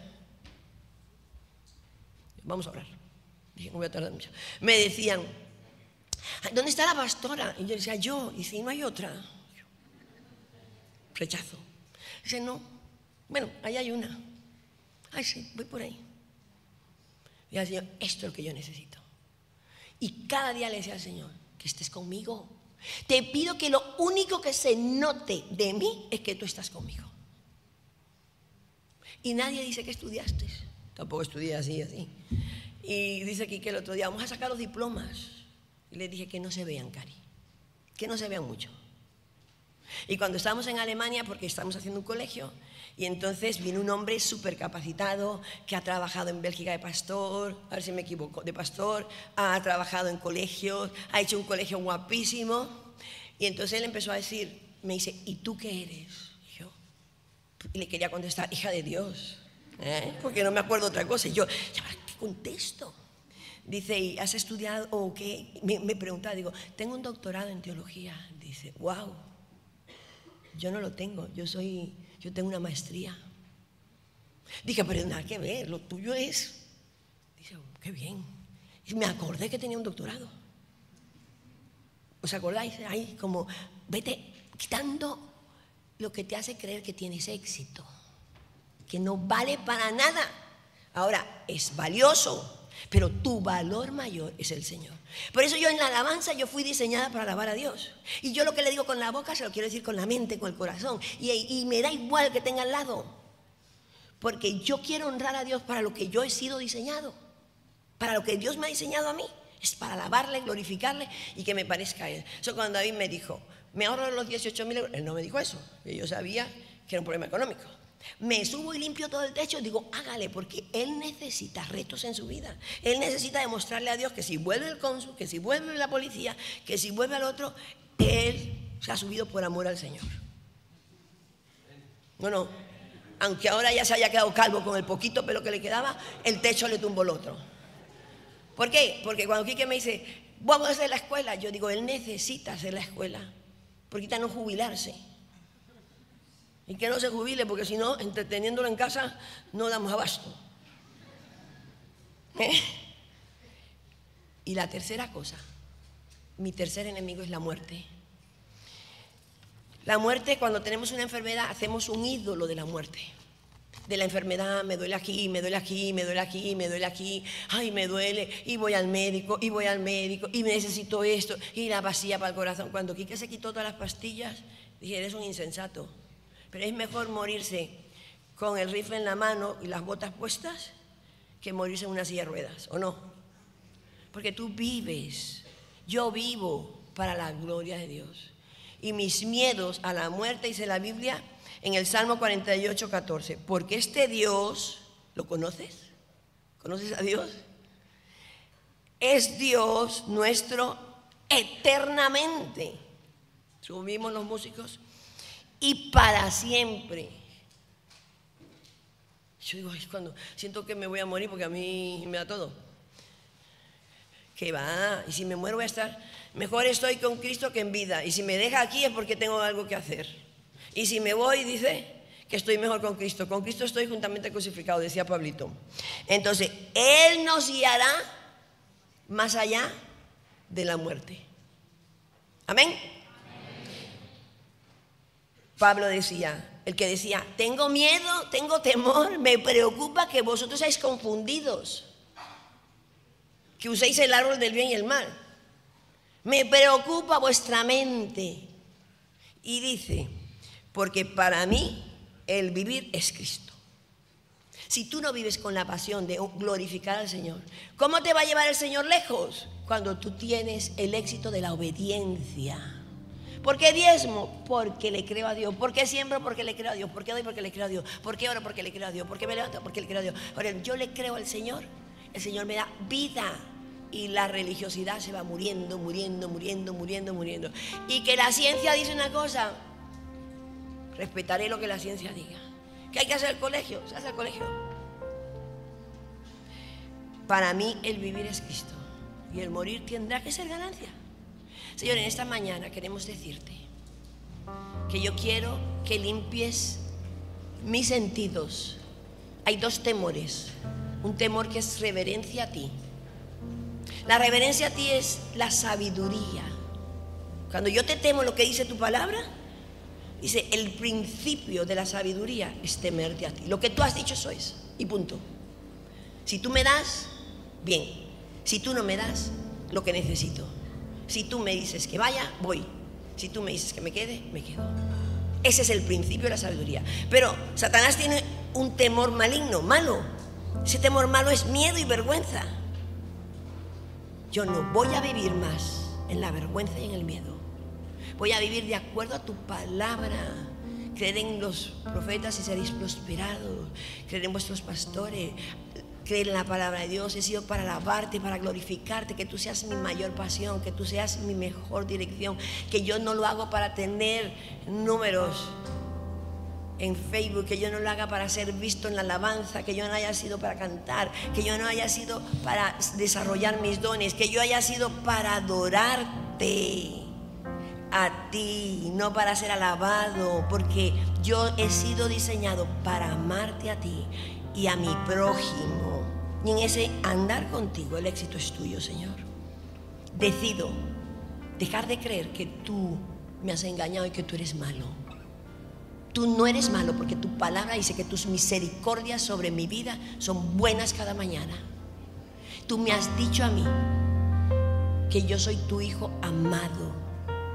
vamos a orar. Dije, no voy a tardar mucho. Me decían, ¿dónde está la pastora? Y yo decía, yo. Y si no hay otra. Rechazo. Dice, no. Bueno, ahí hay una. Ay, sí, voy por ahí. Y al Señor, esto es lo que yo necesito. Y cada día le decía al Señor, que estés conmigo. Te pido que lo único que se note de mí es que tú estás conmigo. Y nadie dice que estudiaste. Tampoco estudié así, así. Y dice aquí que el otro día vamos a sacar los diplomas. Y le dije que no se vean, Cari. Que no se vean mucho. Y cuando estábamos en Alemania, porque estábamos haciendo un colegio, y entonces vino un hombre súper capacitado que ha trabajado en Bélgica de pastor, a ver si me equivoco, de pastor, ha trabajado en colegios, ha hecho un colegio guapísimo. Y entonces él empezó a decir, me dice, ¿y tú qué eres? Y le quería contestar, hija de Dios, ¿eh? porque no me acuerdo otra cosa. Y yo, ¿qué contesto? Dice, ¿y has estudiado o qué? Me, me preguntaba, digo, tengo un doctorado en teología. Dice, wow, yo no lo tengo, yo soy, yo tengo una maestría. Dije, pero nada que ver, lo tuyo es. Dice, qué bien. Y me acordé que tenía un doctorado. ¿Os acordáis? Ahí como, vete quitando lo que te hace creer que tienes éxito, que no vale para nada. Ahora, es valioso, pero tu valor mayor es el Señor. Por eso yo en la alabanza yo fui diseñada para alabar a Dios. Y yo lo que le digo con la boca se lo quiero decir con la mente, con el corazón. Y, y me da igual que tenga al lado. Porque yo quiero honrar a Dios para lo que yo he sido diseñado. Para lo que Dios me ha diseñado a mí. Es para alabarle, glorificarle y que me parezca a Él. Eso cuando David me dijo, me ahorro los 18 mil euros. Él no me dijo eso, yo sabía que era un problema económico. Me subo y limpio todo el techo, digo, hágale, porque él necesita retos en su vida. Él necesita demostrarle a Dios que si vuelve el cónsul, que si vuelve la policía, que si vuelve al otro, él se ha subido por amor al Señor. Bueno, aunque ahora ya se haya quedado calvo con el poquito pelo que le quedaba, el techo le tumbó el otro. ¿Por qué? Porque cuando Quique me dice, vamos a hacer la escuela, yo digo, él necesita hacer la escuela porque está no jubilarse. Y que no se jubile, porque si no, entreteniéndolo en casa, no damos abasto. ¿Eh? Y la tercera cosa, mi tercer enemigo es la muerte. La muerte, cuando tenemos una enfermedad, hacemos un ídolo de la muerte. De la enfermedad, me duele aquí, me duele aquí, me duele aquí, me duele aquí, ay, me duele, y voy al médico, y voy al médico, y necesito esto, y la vacía para el corazón. Cuando Quique se quitó todas las pastillas, dije, eres un insensato. Pero es mejor morirse con el rifle en la mano y las botas puestas que morirse en una silla de ruedas, ¿o no? Porque tú vives, yo vivo para la gloria de Dios. Y mis miedos a la muerte, dice la Biblia, en el Salmo 48, 14. Porque este Dios, ¿lo conoces? ¿Conoces a Dios? Es Dios nuestro eternamente. Subimos los músicos. Y para siempre. Yo digo, es cuando siento que me voy a morir porque a mí me da todo. que va, y si me muero voy a estar, mejor estoy con Cristo que en vida, y si me deja aquí es porque tengo algo que hacer. Y si me voy, dice, que estoy mejor con Cristo. Con Cristo estoy juntamente crucificado, decía Pablito. Entonces, Él nos guiará más allá de la muerte. Amén. Pablo decía, el que decía, tengo miedo, tengo temor, me preocupa que vosotros seáis confundidos, que uséis el árbol del bien y el mal. Me preocupa vuestra mente. Y dice, porque para mí el vivir es Cristo. Si tú no vives con la pasión de glorificar al Señor, ¿cómo te va a llevar el Señor lejos? Cuando tú tienes el éxito de la obediencia. ¿Por qué diezmo? Porque le creo a Dios. ¿Por qué siembro? Porque le creo a Dios. ¿Por qué doy? Porque le creo a Dios. ¿Por qué oro? Porque le creo a Dios. ¿Por qué me levanto? Porque le creo a Dios. Ahora, yo le creo al Señor. El Señor me da vida. Y la religiosidad se va muriendo, muriendo, muriendo, muriendo, muriendo. Y que la ciencia dice una cosa, respetaré lo que la ciencia diga. ¿Qué hay que hacer el colegio? Se hace el colegio. Para mí el vivir es Cristo y el morir tendrá que ser ganancia. Señor, en esta mañana queremos decirte que yo quiero que limpies mis sentidos. Hay dos temores. Un temor que es reverencia a ti. La reverencia a ti es la sabiduría. Cuando yo te temo lo que dice tu palabra, Dice, el principio de la sabiduría es temerte a ti. Lo que tú has dicho eso es. Y punto. Si tú me das, bien. Si tú no me das, lo que necesito. Si tú me dices que vaya, voy. Si tú me dices que me quede, me quedo. Ese es el principio de la sabiduría. Pero Satanás tiene un temor maligno, malo. Ese temor malo es miedo y vergüenza. Yo no voy a vivir más en la vergüenza y en el miedo. Voy a vivir de acuerdo a tu palabra. Creer en los profetas y seréis prosperados. Creer en vuestros pastores. Creer en la palabra de Dios. He sido para alabarte, para glorificarte. Que tú seas mi mayor pasión. Que tú seas mi mejor dirección. Que yo no lo hago para tener números en Facebook, que yo no lo haga para ser visto en la alabanza, que yo no haya sido para cantar, que yo no haya sido para desarrollar mis dones, que yo haya sido para adorarte a ti, no para ser alabado, porque yo he sido diseñado para amarte a ti y a mi prójimo. Y en ese andar contigo el éxito es tuyo, Señor. Decido dejar de creer que tú me has engañado y que tú eres malo. Tú no eres malo porque tu palabra dice que tus misericordias sobre mi vida son buenas cada mañana. Tú me has dicho a mí que yo soy tu hijo amado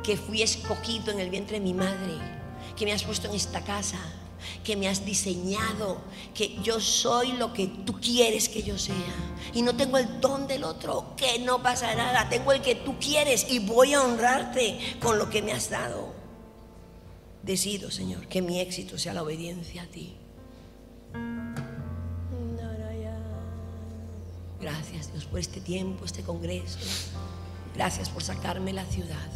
que fui escogido en el vientre de mi madre, que me has puesto en esta casa, que me has diseñado, que yo soy lo que tú quieres que yo sea. Y no tengo el don del otro, que no pasa nada, tengo el que tú quieres y voy a honrarte con lo que me has dado. Decido, Señor, que mi éxito sea la obediencia a ti. Gracias, Dios, por este tiempo, este congreso. Gracias por sacarme la ciudad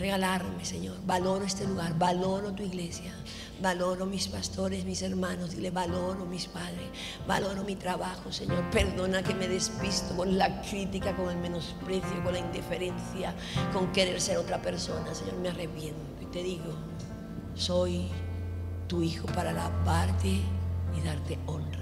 regalarme, Señor. Valoro este lugar, valoro tu iglesia, valoro mis pastores, mis hermanos. Dile, valoro mis padres, valoro mi trabajo, Señor. Perdona que me despisto con la crítica, con el menosprecio, con la indiferencia, con querer ser otra persona. Señor, me arrepiento y te digo, soy tu hijo para alabarte y darte honra.